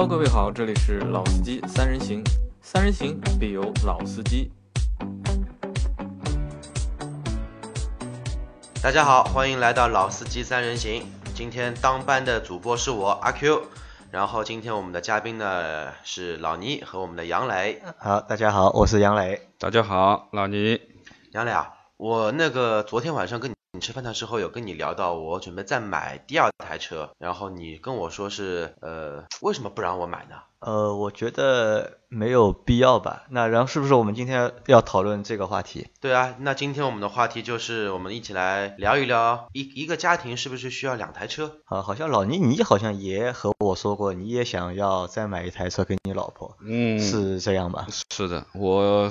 Hello，各位好，这里是老司机三人行，三人行必有老司机。大家好，欢迎来到老司机三人行。今天当班的主播是我阿 Q，然后今天我们的嘉宾呢是老倪和我们的杨磊。好，大家好，我是杨磊。大家好，老倪。杨磊啊，我那个昨天晚上跟你。吃饭的时候有跟你聊到，我准备再买第二台车，然后你跟我说是，呃，为什么不让我买呢？呃，我觉得没有必要吧。那然后是不是我们今天要讨论这个话题？对啊，那今天我们的话题就是我们一起来聊一聊一一个家庭是不是需要两台车？啊，好像老倪你好像也和我说过，你也想要再买一台车给你老婆。嗯，是这样吧？是的，我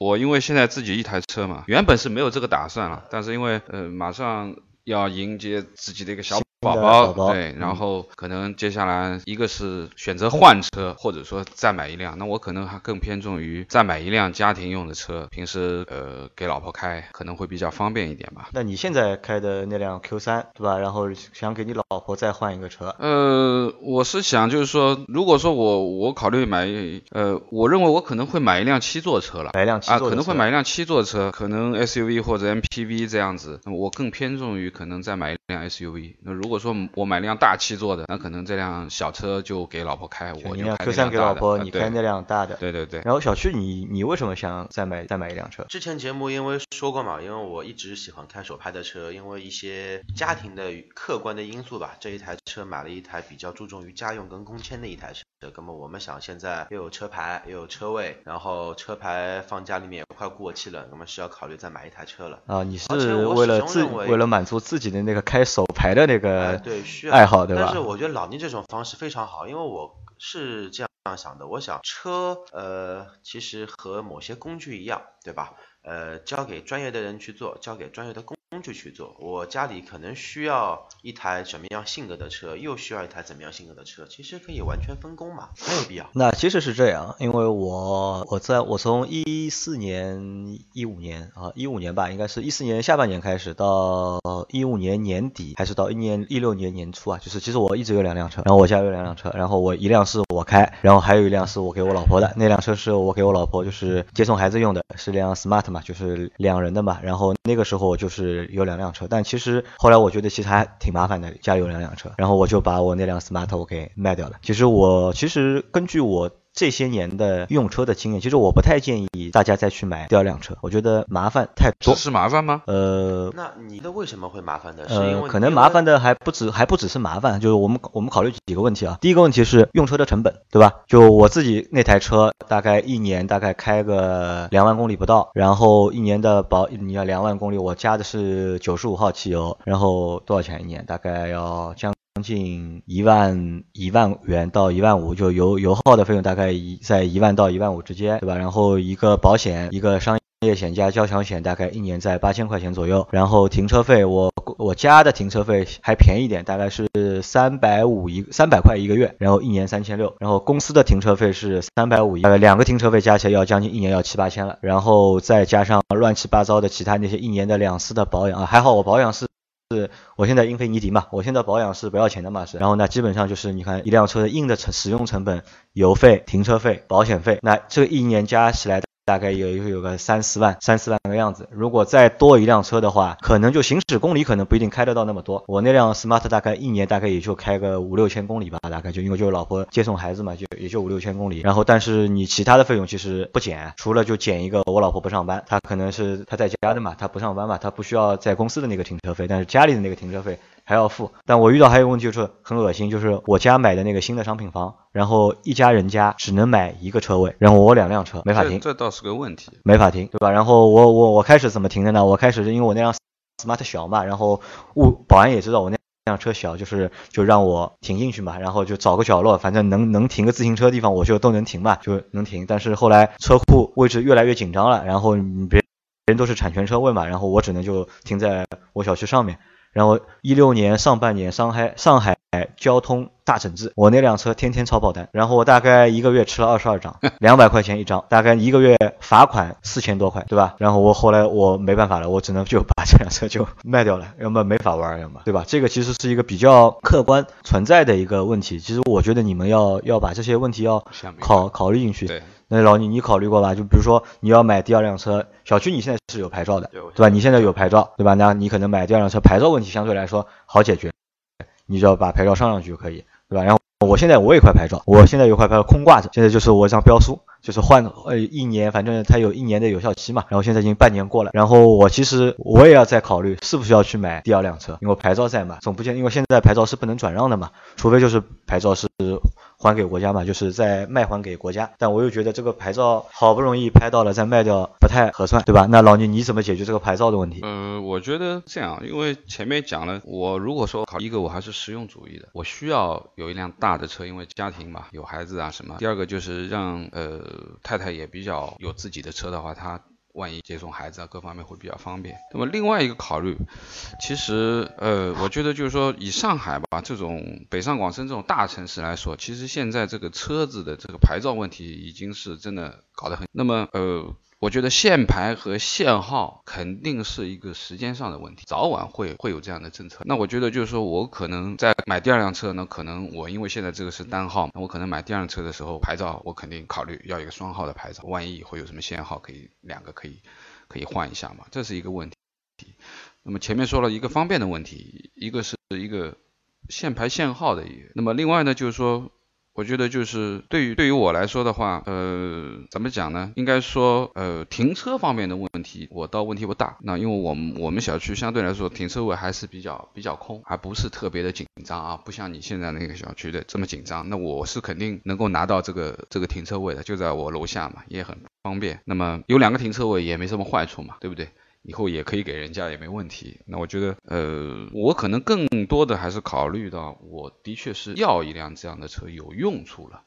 我因为现在自己一台车嘛，原本是没有这个打算了，但是因为呃马上要迎接自己的一个小。宝宝对，然后可能接下来一个是选择换车，或者说再买一辆，那我可能还更偏重于再买一辆家庭用的车，平时呃给老婆开可能会比较方便一点吧。那你现在开的那辆 Q 三对吧？然后想给你老婆再换一个车？呃，我是想就是说，如果说我我考虑买，呃，我认为我可能会买一辆七座车了，买一辆七座啊，可能会买一辆七座车，可能 SUV 或者 MPV 这样子，那么我更偏重于可能再买一辆 SUV。那如果说我买辆大七座的，那可能这辆小车就给老婆开，我就开 Q 三给老婆，你开那辆大的。对对对。然后小区，你你为什么想再买再买一辆车？之前节目因为说过嘛，因为我一直喜欢开手拍的车，因为一些家庭的客观的因素吧，这一台车买了一台比较注重于家用跟工签的一台车。那么我们想现在又有车牌又有车位，然后车牌放家里面也快过期了，那么是要考虑再买一台车了。啊，你是为了自为了满足自己的那个开手牌的那个对需要爱好对吧？但是我觉得老倪这种方式非常好，因为我是这样想的，我想车呃其实和某些工具一样，对吧？呃，交给专业的人去做，交给专业的工。工具去做，我家里可能需要一台什么样性格的车，又需要一台怎么样性格的车，其实可以完全分工嘛，没有必要。那其实是这样，因为我我在我从一四年一五年啊一五年吧，应该是一四年下半年开始到一五年年底，还是到一年一六年年初啊，就是其实我一直有两辆车，然后我家有两辆车，然后我一辆是我开，然后还有一辆是我给我老婆的，那辆车是我给我老婆就是接送孩子用的，是辆 smart 嘛，就是两人的嘛，然后那个时候就是。有两辆车，但其实后来我觉得其实还挺麻烦的，家里有两辆车，然后我就把我那辆 smart 我给卖掉了。其实我其实根据我。这些年的用车的经验，其实我不太建议大家再去买第二辆车，我觉得麻烦太多。是麻烦吗？呃，那你的为什么会麻烦的？呃，可能麻烦的还不止，还不只是麻烦，就是我们我们考虑几个问题啊。第一个问题是用车的成本，对吧？就我自己那台车，大概一年大概开个两万公里不到，然后一年的保你要两万公里，我加的是九十五号汽油，然后多少钱一年？大概要将。将近一万一万元到一万五，就油油耗的费用大概一在一万到一万五之间，对吧？然后一个保险，一个商业险加交强险，大概一年在八千块钱左右。然后停车费，我我家的停车费还便宜点，大概是三百五一三百块一个月，然后一年三千六。然后公司的停车费是三百五一，呃，两个停车费加起来要将近一年要七八千了。然后再加上乱七八糟的其他那些一年的两次的保养啊，还好我保养是。是我现在英菲尼迪嘛，我现在保养是不要钱的嘛是，然后呢基本上就是你看一辆车的硬的成使用成本，油费、停车费、保险费，那这一年加起来。大概有有个三四万，三四万个样子。如果再多一辆车的话，可能就行驶公里可能不一定开得到那么多。我那辆 smart 大概一年大概也就开个五六千公里吧，大概就因为就是老婆接送孩子嘛，就也就五六千公里。然后但是你其他的费用其实不减，除了就减一个我老婆不上班，她可能是她在家的嘛，她不上班嘛，她不需要在公司的那个停车费，但是家里的那个停车费。还要付，但我遇到还有问题就是很恶心，就是我家买的那个新的商品房，然后一家人家只能买一个车位，然后我两辆车没法停，这倒是个问题，没法停，对吧？然后我我我开始怎么停的呢？我开始是因为我那辆 smart 小嘛，然后物保安也知道我那辆车小，就是就让我停进去嘛，然后就找个角落，反正能能停个自行车的地方我就都能停嘛，就能停。但是后来车库位置越来越紧张了，然后别人都是产权车位嘛，然后我只能就停在我小区上面。然后一六年上半年，上海上海交通大整治，我那辆车天天超爆单，然后我大概一个月吃了二十二张，两百块钱一张，大概一个月罚款四千多块，对吧？然后我后来我没办法了，我只能就把这辆车就卖掉了，要么没法玩，要么对吧？这个其实是一个比较客观存在的一个问题，其实我觉得你们要要把这些问题要考考虑进去。对，那老倪，你考虑过吧？就比如说你要买第二辆车，小区你现在是有牌照的，对吧？你现在有牌照，对吧？那你可能买第二辆车，牌照问题相对来说好解决，你只要把牌照上上去就可以，对吧？然后我现在我有一块牌照，我现在有块牌照空挂着，现在就是我一张标书，就是换呃一年，反正它有一年的有效期嘛。然后现在已经半年过了，然后我其实我也要再考虑是不是要去买第二辆车，因为牌照在嘛，总不见因为现在牌照是不能转让的嘛，除非就是牌照是还给国家嘛，就是再卖还给国家。但我又觉得这个牌照好不容易拍到了，再卖掉不太合算，对吧？那老倪你怎么解决这个牌照的问题？呃，我觉得这样，因为前面讲了，我如果说考一个，我还是实用主义的，我需要有一辆大的车，因为家庭嘛，有孩子啊什么。第二个就是让呃呃太太也比较有自己的车的话，她万一接送孩子啊各方面会比较方便。那么另外一个考虑，其实呃，我觉得就是说以上海吧这种北上广深这种大城市来说，其实现在这个车子的这个牌照问题已经是真的搞得很。那么呃。我觉得限牌和限号肯定是一个时间上的问题，早晚会会有这样的政策。那我觉得就是说我可能在买第二辆车呢，可能我因为现在这个是单号，那我可能买第二辆车的时候，牌照我肯定考虑要一个双号的牌照，万一以后有什么限号，可以两个可以可以换一下嘛，这是一个问题。那么前面说了一个方便的问题，一个是一个限牌限号的，那么另外呢就是说。我觉得就是对于对于我来说的话，呃，怎么讲呢？应该说，呃，停车方面的问题，我倒问题不大。那因为我们我们小区相对来说停车位还是比较比较空，还不是特别的紧张啊，不像你现在那个小区的这么紧张。那我是肯定能够拿到这个这个停车位的，就在我楼下嘛，也很方便。那么有两个停车位也没什么坏处嘛，对不对？以后也可以给人家也没问题。那我觉得，呃，我可能更多的还是考虑到，我的确是要一辆这样的车有用处了。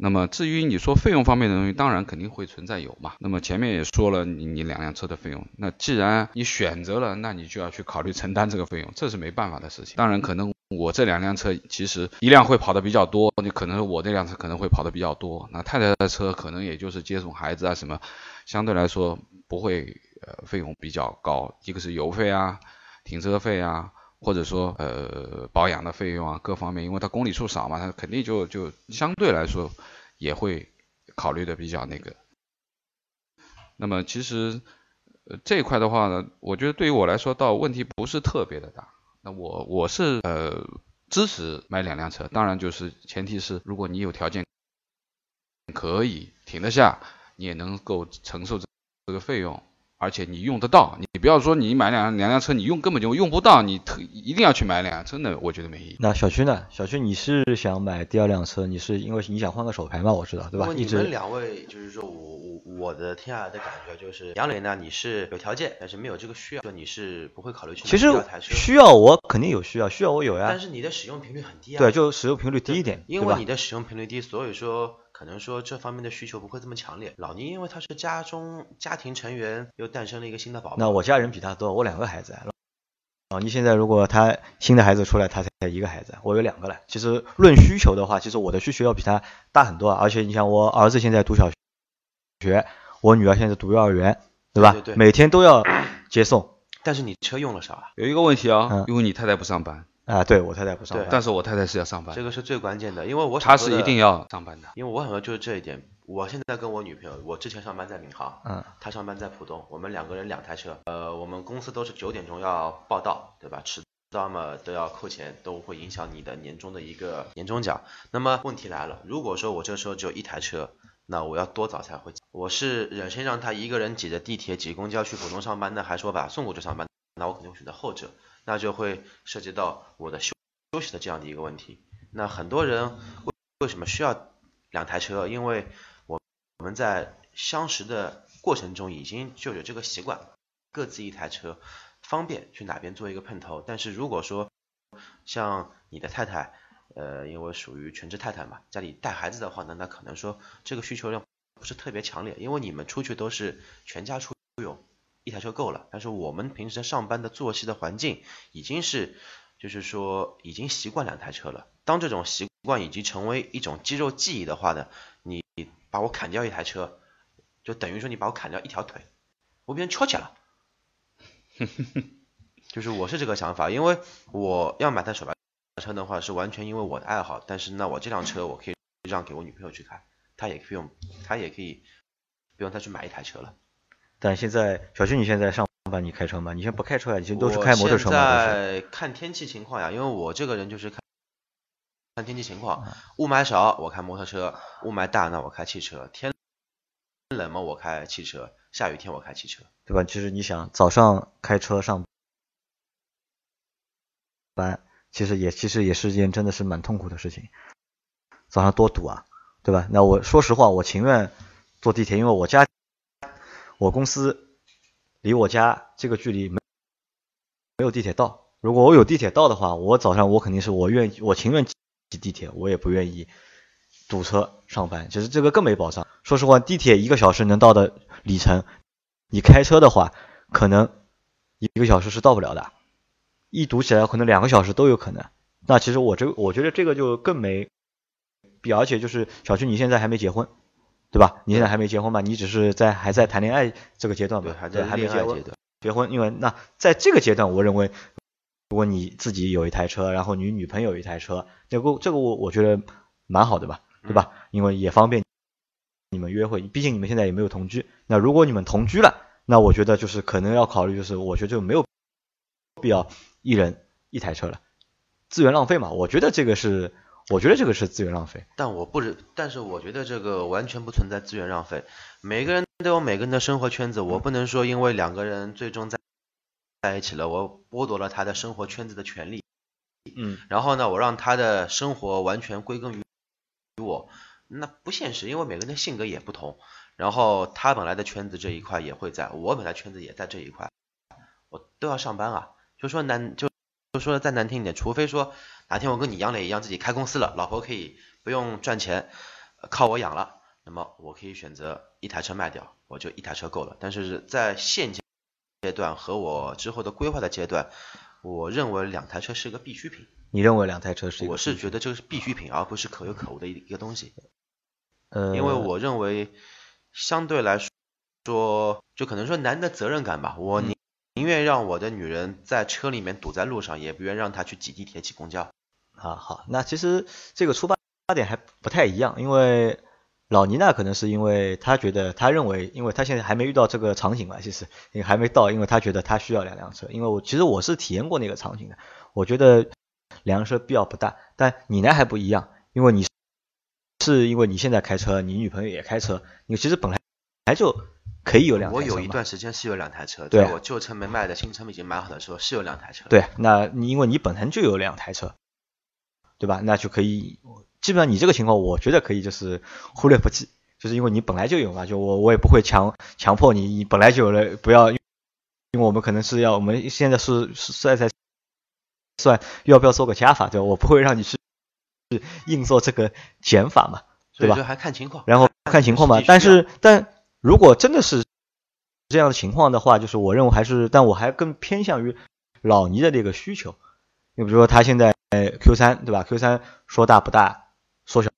那么至于你说费用方面的东西，当然肯定会存在有嘛。那么前面也说了，你你两辆车的费用，那既然你选择了，那你就要去考虑承担这个费用，这是没办法的事情。当然可能我这两辆车其实一辆会跑的比较多，你可能我这辆车可能会跑的比较多，那太太的车可能也就是接送孩子啊什么，相对来说不会。呃，费用比较高，一个是油费啊、停车费啊，或者说呃保养的费用啊，各方面，因为它公里数少嘛，它肯定就就相对来说也会考虑的比较那个。那么其实呃这一块的话呢，我觉得对于我来说倒问题不是特别的大。那我我是呃支持买两辆车，当然就是前提是如果你有条件可以停得下，你也能够承受这这个费用。而且你用得到，你不要说你买两两辆车，你用根本就用不到，你特一定要去买辆，真的我觉得没意义。那小区呢？小区你是想买第二辆车？你是因为你想换个手牌嘛？我知道，对吧？你们两位就是说我我我的听下来的感觉就是，杨磊呢你是有条件，但是没有这个需要，就你是不会考虑去买第二台车。需要我肯定有需要，需要我有呀。但是你的使用频率很低啊。对，就使用频率低一点，因为你的使用频率低，所以说。可能说这方面的需求不会这么强烈。老倪因为他是家中家庭成员，又诞生了一个新的宝宝。那我家人比他多，我两个孩子。老倪现在如果他新的孩子出来，他才一个孩子，我有两个了。其实论需求的话，其实我的需求要比他大很多。而且你像我儿子现在读小学，我女儿现在读幼儿园，对吧？对对。每天都要接送。但是你车用了少？有一个问题啊，因为你太太不上班。啊，对我太太不上班，但是我太太是要上班，这个是最关键的，因为我她是一定要上班的，因为我想说就是这一点，我现在跟我女朋友，我之前上班在闵行，嗯，她上班在浦东，我们两个人两台车，呃，我们公司都是九点钟要报到，对吧？迟到嘛都要扣钱，都会影响你的年终的一个年终奖。那么问题来了，如果说我这时候只有一台车，那我要多早才回？我是忍心让她一个人挤着地铁挤公交去浦东上班呢，还是我把她送过去上班？那我肯定会选择后者。那就会涉及到我的休休息的这样的一个问题。那很多人为为什么需要两台车？因为我我们在相识的过程中已经就有这个习惯，各自一台车，方便去哪边做一个碰头。但是如果说像你的太太，呃，因为属于全职太太嘛，家里带孩子的话呢，那可能说这个需求量不是特别强烈，因为你们出去都是全家出游。一台车够了，但是我们平时上班的作息的环境已经是就是说已经习惯两台车了。当这种习惯已经成为一种肌肉记忆的话呢，你把我砍掉一台车，就等于说你把我砍掉一条腿，我变成翘起了。就是我是这个想法，因为我要买台手排车的话，是完全因为我的爱好。但是那我这辆车我可以让给我女朋友去开，她也可以用，她也可以不用再去买一台车了。但现在小徐，你现在上班你开车吗？你现在不开车呀？你现在都是开摩托车吗？在看天气情况呀，因为我这个人就是看看天气情况，雾霾少我开摩托车，雾霾大那我开汽车。天冷嘛我开汽车，下雨天我开汽车，对吧？其实你想早上开车上班，其实也其实也是件真的是蛮痛苦的事情。早上多堵啊，对吧？那我说实话，我情愿坐地铁，因为我家我公司离我家这个距离没没有地铁道。如果我有地铁道的话，我早上我肯定是我愿意，我情愿挤地铁，我也不愿意堵车上班。其实这个更没保障。说实话，地铁一个小时能到的里程，你开车的话，可能一个小时是到不了的。一堵起来，可能两个小时都有可能。那其实我这，我觉得这个就更没必要。而且就是小区，你现在还没结婚，对吧？你现在还没结婚嘛？你只是在还在谈恋爱这个阶段对，吧？还在还没结婚。结婚，因为那在这个阶段，我认为，如果你自己有一台车，然后你女朋友有一台车，这个这个我我觉得蛮好的吧，对吧？因为也方便你们约会，毕竟你们现在也没有同居。那如果你们同居了，那我觉得就是可能要考虑，就是我觉得就没有必要一人一台车了，资源浪费嘛。我觉得这个是，我觉得这个是资源浪费。但我不是，但是我觉得这个完全不存在资源浪费。每个人都有每个人的生活圈子，我不能说因为两个人最终在在一起了，我剥夺了他的生活圈子的权利，嗯，然后呢，我让他的生活完全归根于于我，那不现实，因为每个人的性格也不同。然后他本来的圈子这一块也会在，我本来圈子也在这一块，我都要上班啊。就说难就就说的再难听一点，除非说哪天我跟你杨磊一样自己开公司了，老婆可以不用赚钱，呃靠我养了，那么我可以选择一台车卖掉，我就一台车够了。但是在现阶阶段和我之后的规划的阶段，我认为两台车是个必需品。你认为两台车是一个我是觉得这个是必需品，而不是可有可无的一一个东西。呃，因为我认为相对来说，就可能说男的责任感吧，我宁宁愿让我的女人在车里面堵在路上，也不愿让她去挤地铁、挤公交。啊，好，那其实这个出发点还不太一样，因为老倪呢，可能是因为他觉得，他认为，因为他现在还没遇到这个场景嘛，其实也还没到，因为他觉得他需要两辆车，因为我其实我是体验过那个场景的，我觉得两辆车必要不大，但你呢还不一样，因为你是因为你现在开车，你女朋友也开车，你其实本来本来就可以有两台车我有一段时间是有两台车，对在我旧车没卖的，新车已经买好的时候是有两台车。，对，那你因为你本身就有两台车，对吧？那就可以，基本上你这个情况，我觉得可以就是忽略不计，就是因为你本来就有嘛，就我我也不会强强迫你，你本来就有了，不要，因为我们可能是要，我们现在是是在在算要不要做个加法，对吧？我不会让你去去硬做这个减法嘛，对吧还看情况。然后看情况嘛。但是，但如果真的是这样的情况的话，就是我认为还是，但我还更偏向于老倪的这个需求。你比如说他现在 Q 三对吧？Q 三说大不大，说小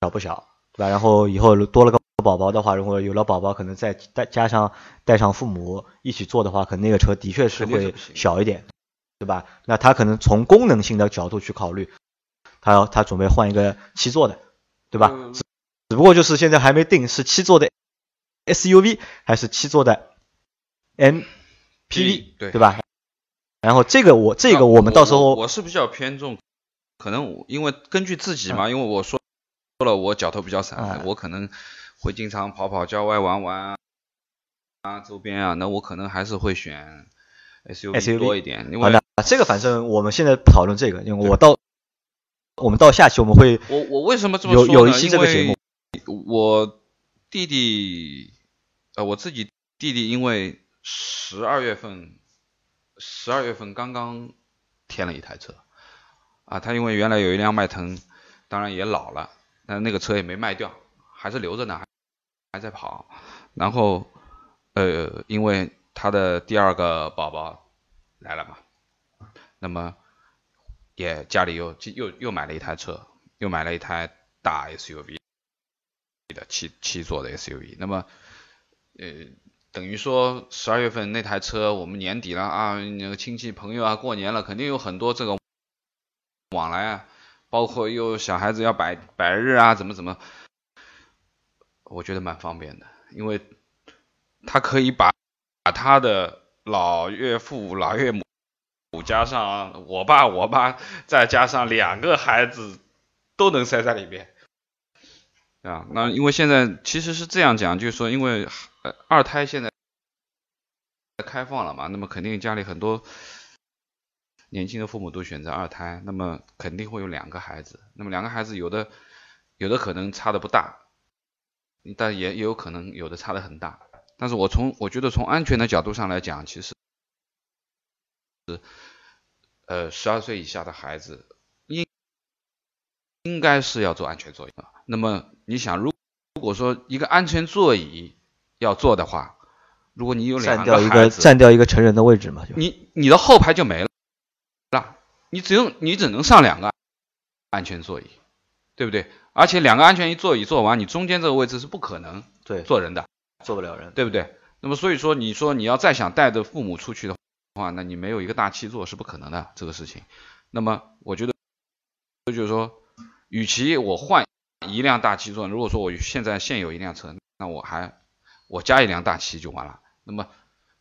小不小，对吧？然后以后多了个宝宝的话，如果有了宝宝，可能再带加上带上父母一起坐的话，可能那个车的确是会小一点，对吧？那他可能从功能性的角度去考虑，他要他准备换一个七座的，对吧？嗯只只不过就是现在还没定是七座的 SUV 还是七座的 MPV，对对吧？然后这个我这个我们到时候我我是比较偏重，可能我因为根据自己嘛，因为我说说了我脚头比较散，嗯我可能会经常跑跑郊外玩玩啊啊周边啊，那我可能还是会选 SUV 多一点，因好为那这个反正我们现在不讨论这个，因为我到我们到下期我们会我我为什么这么说呢？有有一期这个节目我弟弟呃我自己弟弟因为十二月份十二月份刚刚添了一台车啊，他因为原来有一辆迈腾，当然也老了，但那个车也没卖掉，还是留着呢，还还在跑。然后呃，因为他的第二个宝宝来了嘛，那么也家里又又又买了一台车，又买了一台大 SUV 的七七座的 SUV。那么，呃，等于说十二月份那台车，我们年底了啊，那个亲戚朋友啊，过年了，肯定有很多这个往来啊，包括又小孩子要百百日啊，怎么怎么，我觉得蛮方便的，因为他可以把把他的老岳父、老岳母。加上我爸，我爸再加上两个孩子都能塞在里面，啊，那因为现在其实是这样讲，就是说，因为二胎现在开放了嘛，那么肯定家里很多年轻的父母都选择二胎，那么肯定会有两个孩子，那么两个孩子有的有的可能差的不大，但也也有可能有的差的很大，但是我从我觉得从安全的角度上来讲，其实。是，呃，十二岁以下的孩子应应该是要做安全座椅。那么你想，如如果说一个安全座椅要做的话，如果你有两个孩子，占掉一个成人的位置嘛，你你的后排就没了，那你只用你只能上两个安全座椅，对不对？而且两个安全座椅坐完，你中间这个位置是不可能对坐人的，坐不了人，对不对？那么所以说，你说你要再想带着父母出去的话，话，那你没有一个大七座是不可能的这个事情。那么我觉得，就是说，与其我换一辆大七座，如果说我现在现有一辆车，那我还我加一辆大七就完了。那么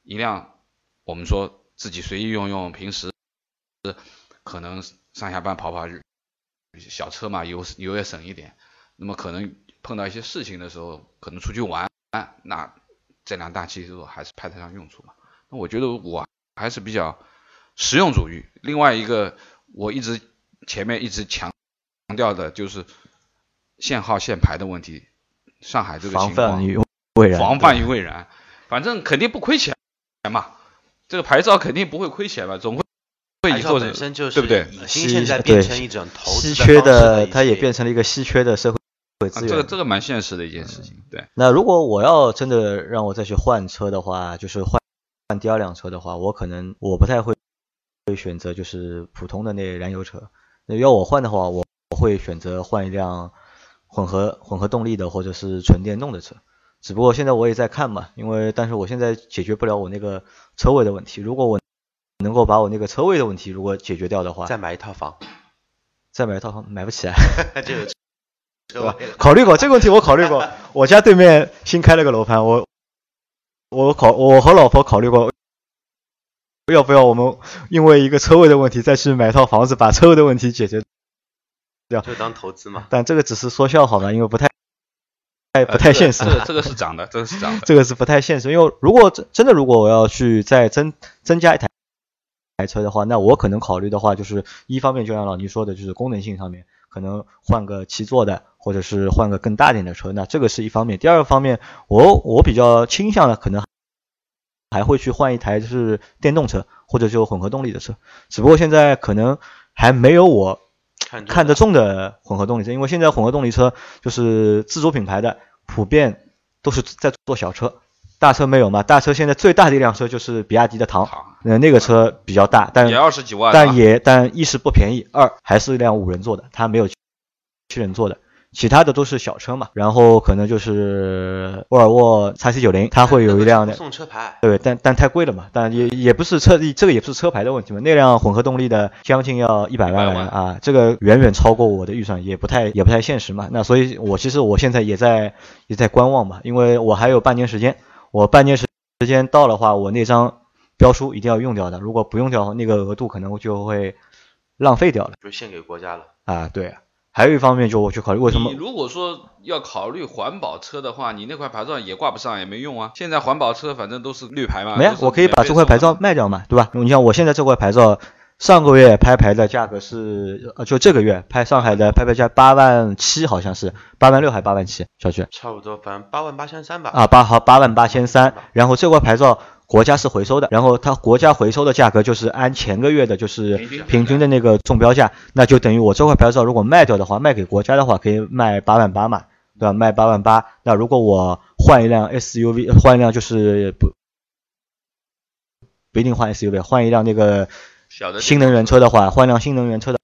一辆我们说自己随意用用，平时可能上下班跑跑日小车嘛，油油也省一点。那么可能碰到一些事情的时候，可能出去玩，那这辆大七座还是派得上用处嘛。那我觉得我。还是比较实用主义。另外一个，我一直前面一直强强调的就是限号限牌的问题。上海这个情况，未然，防范于未然，反正肯定不亏钱嘛。这个牌照肯定不会亏钱嘛，总会会以后本身就是对不对？现在变成一种投资稀缺的，它也变成了一个稀缺的社会资源。这个这个蛮现实的一件事情。对。那如果我要真的让我再去换车的话，就是换。换第二辆车的话，我可能我不太会会选择就是普通的那燃油车。那要我换的话，我我会选择换一辆混合混合动力的或者是纯电动的车。只不过现在我也在看嘛，因为但是我现在解决不了我那个车位的问题。如果我能够把我那个车位的问题如果解决掉的话，再买一套房，再买一套房买不起啊。对吧？考虑过这个问题，我考虑过。我家对面新开了个楼盘，我。我考，我和老婆考虑过，要不要我们因为一个车位的问题再去买套房子，把车位的问题解决掉？就当投资嘛。但这个只是说笑好吗，因为不太，太不太现实。这个这个是涨的，这个是涨的。这个是不太现实，因为如果真真的如果我要去再增增加一台台车的话，那我可能考虑的话就是一方面就像老倪说的，就是功能性上面可能换个七座的。或者是换个更大点的车，那这个是一方面。第二个方面，我我比较倾向的可能还会去换一台就是电动车，或者就混合动力的车。只不过现在可能还没有我看得中的混合动力车，因为现在混合动力车就是自主品牌的，普遍都是在做小车，大车没有嘛。大车现在最大的一辆车就是比亚迪的唐，那那个车比较大，但也二十几万，但也但一是不便宜，二还是一辆五人座的，它没有七人座的。其他的都是小车嘛，然后可能就是沃尔沃 x C 九零，它会有一辆的 送车牌，对，但但太贵了嘛，但也也不是车，这个也不是车牌的问题嘛，那辆混合动力的将近要一百万啊，这个远远超过我的预算，也不太也不太现实嘛。那所以，我其实我现在也在也在观望嘛，因为我还有半年时间，我半年时时间到的话，我那张标书一定要用掉的，如果不用掉，那个额度可能就会浪费掉了，就献给国家了啊，对。还有一方面，就我去考虑为什么？你如果说要考虑环保车的话，你那块牌照也挂不上，也没用啊。现在环保车反正都是绿牌嘛。没啊，我可以把这块牌照卖掉嘛，对吧？你像我现在这块牌照，上个月拍牌的价格是，呃，就这个月拍上海的拍牌价八万七，好像是八万六还是八万七？小区差不多，反正八万八千三吧。啊，八好八万八千三，然后这块牌照。国家是回收的，然后它国家回收的价格就是按前个月的，就是平均的那个中标价，那就等于我这块牌照如果卖掉的话，卖给国家的话可以卖八万八嘛，对吧？卖八万八，那如果我换一辆 SUV，换一辆就是不不一定换 SUV，换一辆那个新能源车的话，换辆新能源车的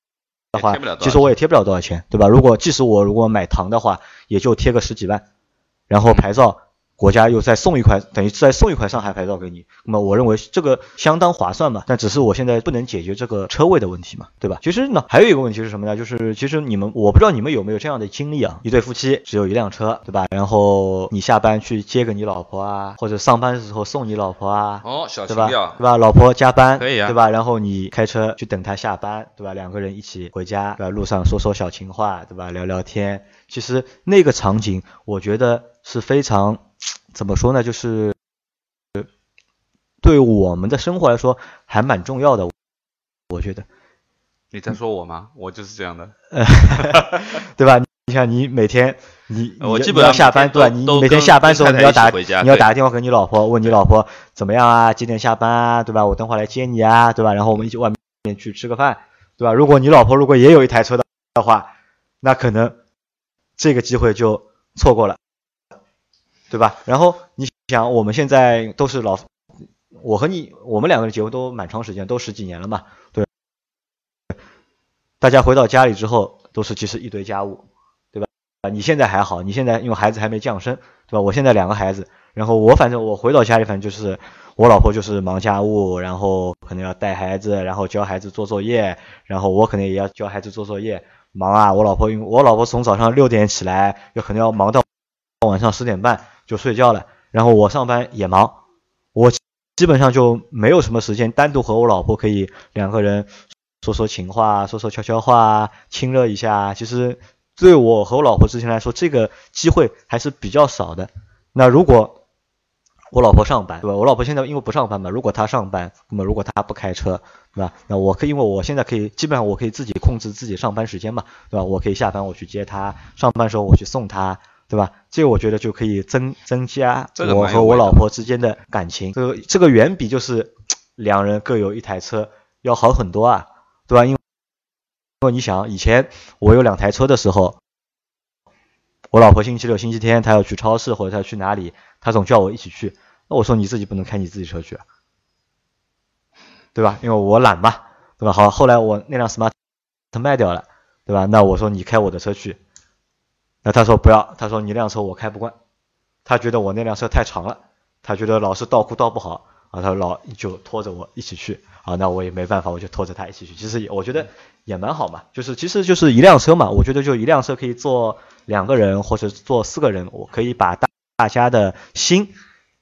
的话其实我也贴不了多少钱，对吧？如果即使我如果买糖的话，也就贴个十几万，然后牌照国家又再送一块，等于再送一块上海牌照给你，那么我认为这个相当划算嘛。但只是我现在不能解决这个车位的问题嘛，对吧？其实呢，还有一个问题是什么呢？就是其实你们，我不知道你们有没有这样的经历啊？一对夫妻只有一辆车，对吧？然后你下班去接个你老婆啊，或者上班的时候送你老婆啊，哦，小？情调对，吧？老婆加班，可以啊对吧？然后你开车去等她下班，对吧？两个人一起回家，对吧？路上说说小情话，对吧？聊聊天。其实那个场景，我觉得是非常怎么说呢？就是对我们的生活来说还蛮重要的，我觉得，你在说我吗？我就是这样的。对吧？你像你每天你我基本上下班，对吧？你你每天下班的时候你要打你要打个电话给你老婆，问你老婆怎么样啊？几点下班啊？对吧？我等会儿来接你啊，对吧？然后我们一起外面去吃个饭，对吧？如果你老婆如果也有一台车的的话，那可能这个机会就错过了，对吧？然后你想，我们现在都是老，我和你，我们两个人结婚都蛮长时间，都十几年了嘛，对。大家回到家里之后，都是其实一堆家务，对吧？啊，你现在还好，你现在因为孩子还没降生，对吧？我现在两个孩子，然后我反正我回到家里，反正就是我老婆就是忙家务，然后可能要带孩子，然后教孩子做作业，然后我可能也要教孩子做作业，忙啊！我老婆因为我老婆从早上六点起来，有可能要忙到晚上十点半就睡觉了，然后我上班也忙，我基本上就没有什么时间单独和我老婆可以两个人说说情话，说说悄悄话，亲热一下。其实对我和我老婆之间来说，这个机会还是比较少的。那如果我老婆上班，对吧？我老婆现在因为不上班嘛，如果她上班，那么如果她不开车，对吧？那我可以，因为我现在可以基本上我可以自己控制自己上班时间嘛，对吧？我可以下班我去接她，上班时候我去送她，对吧？这个我觉得就可以增增加我和我老婆之间的感情。这个这个远比就是 两人各有一台车要好很多啊，对吧？因为因为你想以前我有两台车的时候，我老婆星期六、星期天她要去超市或者她要去哪里，她总叫我一起去。那我说你自己不能开你自己车去啊，对吧？因为我懒嘛，对吧？好，后来我那辆 smart 卖掉了，对吧？那我说你开我的车去，那他说不要，他说你辆车我开不惯，他觉得我那辆车太长了，他觉得老是倒库倒不好啊，他老就拖着我一起去啊，那我也没办法，我就拖着他一起去。其实也我觉得也蛮好嘛，就是其实就是一辆车嘛，我觉得就一辆车可以坐两个人或者坐四个人，我可以把大大家的心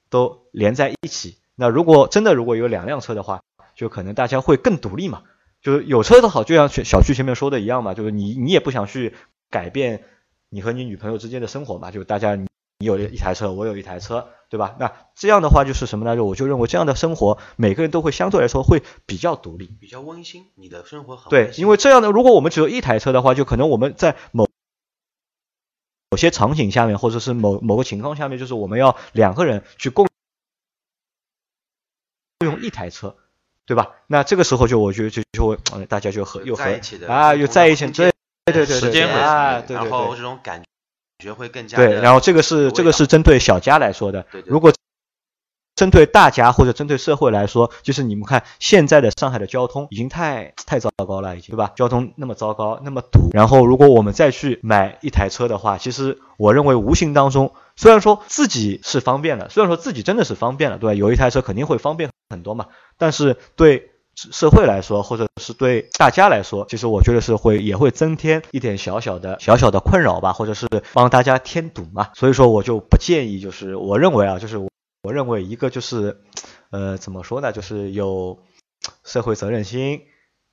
都连在一起。那如果真的如果有两辆车的话，就可能大家会更独立嘛。就是有车的好，就像小区前面说的一样嘛，就是你你也不想去改变你和你女朋友之间的生活嘛，就大家你你有一台车，我有一台车，对吧？那这样的话就是什么呢？就我就认为这样的生活，每个人都会相对来说会比较独立。比较温馨，你的生活很对因为这样的，如果我们只有一台车的话，就可能我们在某某些场景下面，或者是某某个情况下面，就是我们要两个人去共用一台车，对吧？那这个时候就我觉得就就会，呃大家就和又和啊，又在一起，空间对对对对对，时间会然后这种感觉会更加对，然后这个是这个是针对小家来说的，对对如果针对大家或者针对社会来说，就是你们看现在的上海的交通已经太太糟糕了，已经对吧？交通那么糟糕，那么堵，然后如果我们再去买一台车的话，其实我认为无形当中，虽然说自己是方便了，虽然说自己真的是方便了，对吧？有一台车肯定会方便很多嘛，但是对社会来说，或者是对大家来说，其实我觉得是会也会增添一点小小的小小的困扰吧，或者是帮大家添堵嘛。所以说我就不建议，就是我认为啊，就是我我认为一个就是呃怎么说呢，就是有社会责任心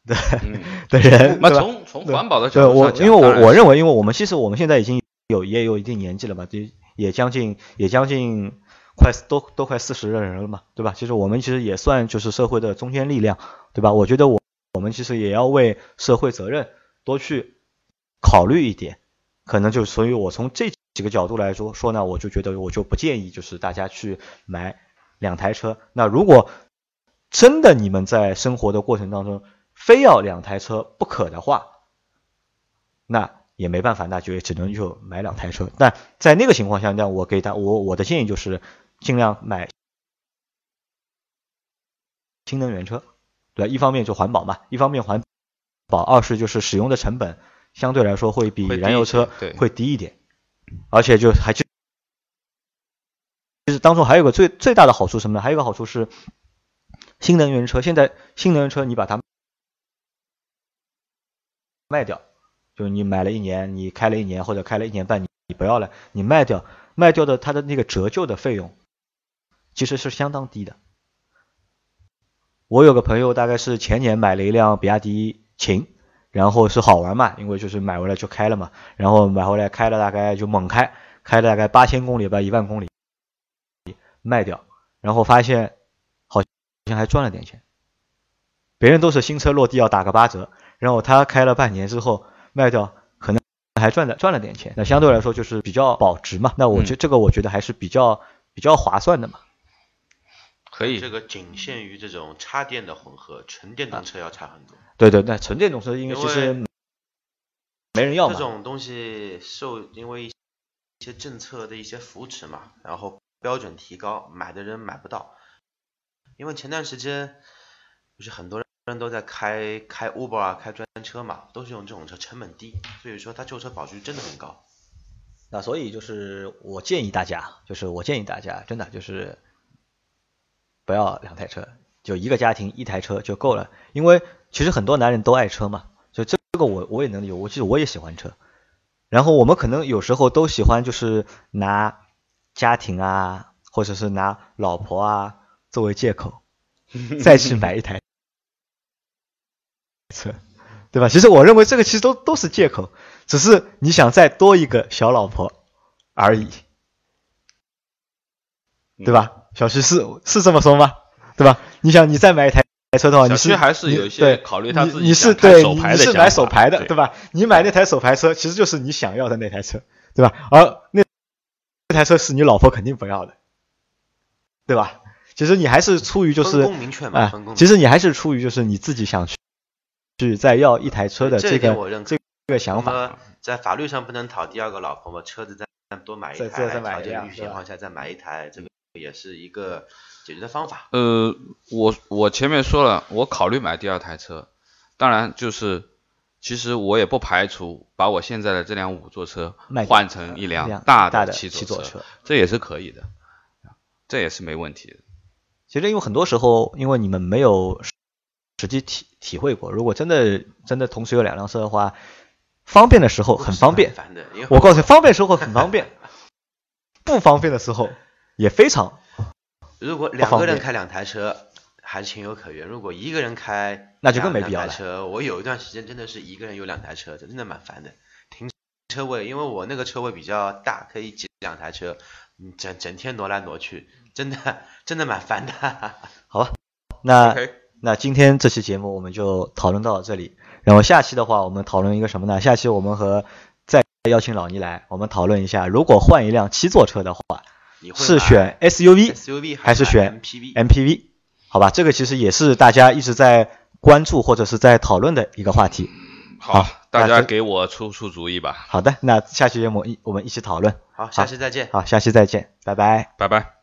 的、人，那？从从环保的角度上讲，我因为我我认为，因为我们其实我们现在已经有也有一定年纪了嘛，就也将近也将近快都都快四十的人了嘛，对吧？其实我们其实也算就是社会的中坚力量，对吧？我觉得我我们其实也要为社会责任多去考虑一点，可能就所以，我从这几个角度来说说呢，我就觉得我就不建议就是大家去买两台车。那如果真的你们在生活的过程当中非要两台车不可的话，那也没办法，那就也只能就买两台车。但在那个情况下，那我给大我我的建议就是尽量买新能源车，对吧？一方面就环保嘛，一方面环保，二是就是使用的成本相对来说会比燃油车对会低一点，而且就还就其实当中还有个最最大的好处什么呢？还有一个好处是新能源车，现在新能源车你把它卖掉，就是你买了一年，你开了一年或者开了一年半，你你不要了，你卖掉，卖掉的它的那个折旧的费用其实是相当低的。我有个朋友大概是前年买了一辆比亚迪秦，然后是好玩嘛，因为就是买回来就开了嘛，然后买回来开了大概就猛开，开了大概八千公里吧，一万公里卖掉，然后发现好像还赚了点钱。别人都是新车落地要打个八折，然后他开了半年之后卖掉，可能还赚了赚了点钱。那相对来说就是比较保值嘛。那我觉嗯这个我觉得还是比较比较划算的嘛。可以这个仅限于这种插电的混合，纯电动车要差很多。对对，那纯电动车因为因其实没人要嘛。这种东西受因为一些政策的一些扶持嘛，然后标准提高，买的人买不到。因为前段时间不是很多人都在开开 Uber 啊，开专车嘛，都是用这种车，成本低，所以说它旧车保值率真的很高。那所以就是我建议大家，就是我建议大家，真的就是不要两台车，就一个家庭一台车就够了。因为其实很多男人都爱车嘛，就这个我我也能理解，我其实我也喜欢车。然后我们可能有时候都喜欢就是拿家庭啊，或者是拿老婆啊作为借口，再去买一台车，对吧？其实我认为这个其实都都是借口，只是你想再多一个小老婆而已，对吧？小徐是是这么说吗？对吧？你想你再买一台车的话，你是小徐还是有一些考虑他自己你你是对你你是买手牌的，对对吧？你买那台手牌车其实就是你想要的那台车，对吧？而那那台车是你老婆肯定不要的，对吧？其实你还是出于就是。其实你还是出于就是你自己想去去再要一台车的这这个这个想法。在法律上不能讨第二个老婆嘛，车子再多买一再台，再再买一条件允许辆情况下再买一台，这个也是一个解决的方法。呃，我我前面说了，我考虑买第二台车，当然就是，其实我也不排除把我现在的这辆五座车换成一一辆辆大大的七七座车，这也是可以的，这也是没问题的。其实因为很多时候，因为你们没有实实际体体会过，如果真的真的同时有两辆车的话，方便的时候很方便。烦的，我告诉你，方便的时候很方便，不方便的时候也非常。如果两个人开两台车还是情有可原，如果一个人开那就更没必要了车，我有一段时间真的是一个人有两台车，真的蛮烦的。停车位，因为我那个车位比较大，可以挤两台车，嗯整整天挪来挪去，真的 真的蛮烦的。好吧，那那今天这期节目我们就讨论到这里，然后下期的话，我们讨论一个什么呢？下期我们和再邀请老倪来，我们讨论一下，如果换一辆七座车的话，你会是选 SUV SUV 还是选 MPV？MPV？好吧，这个其实也是大家一直在关注或者是在讨论的一个话题。好，大家给我出出主意吧，好的，那下期节目一我们一起讨论。好，下期再见。好，下期再见，拜拜。拜拜。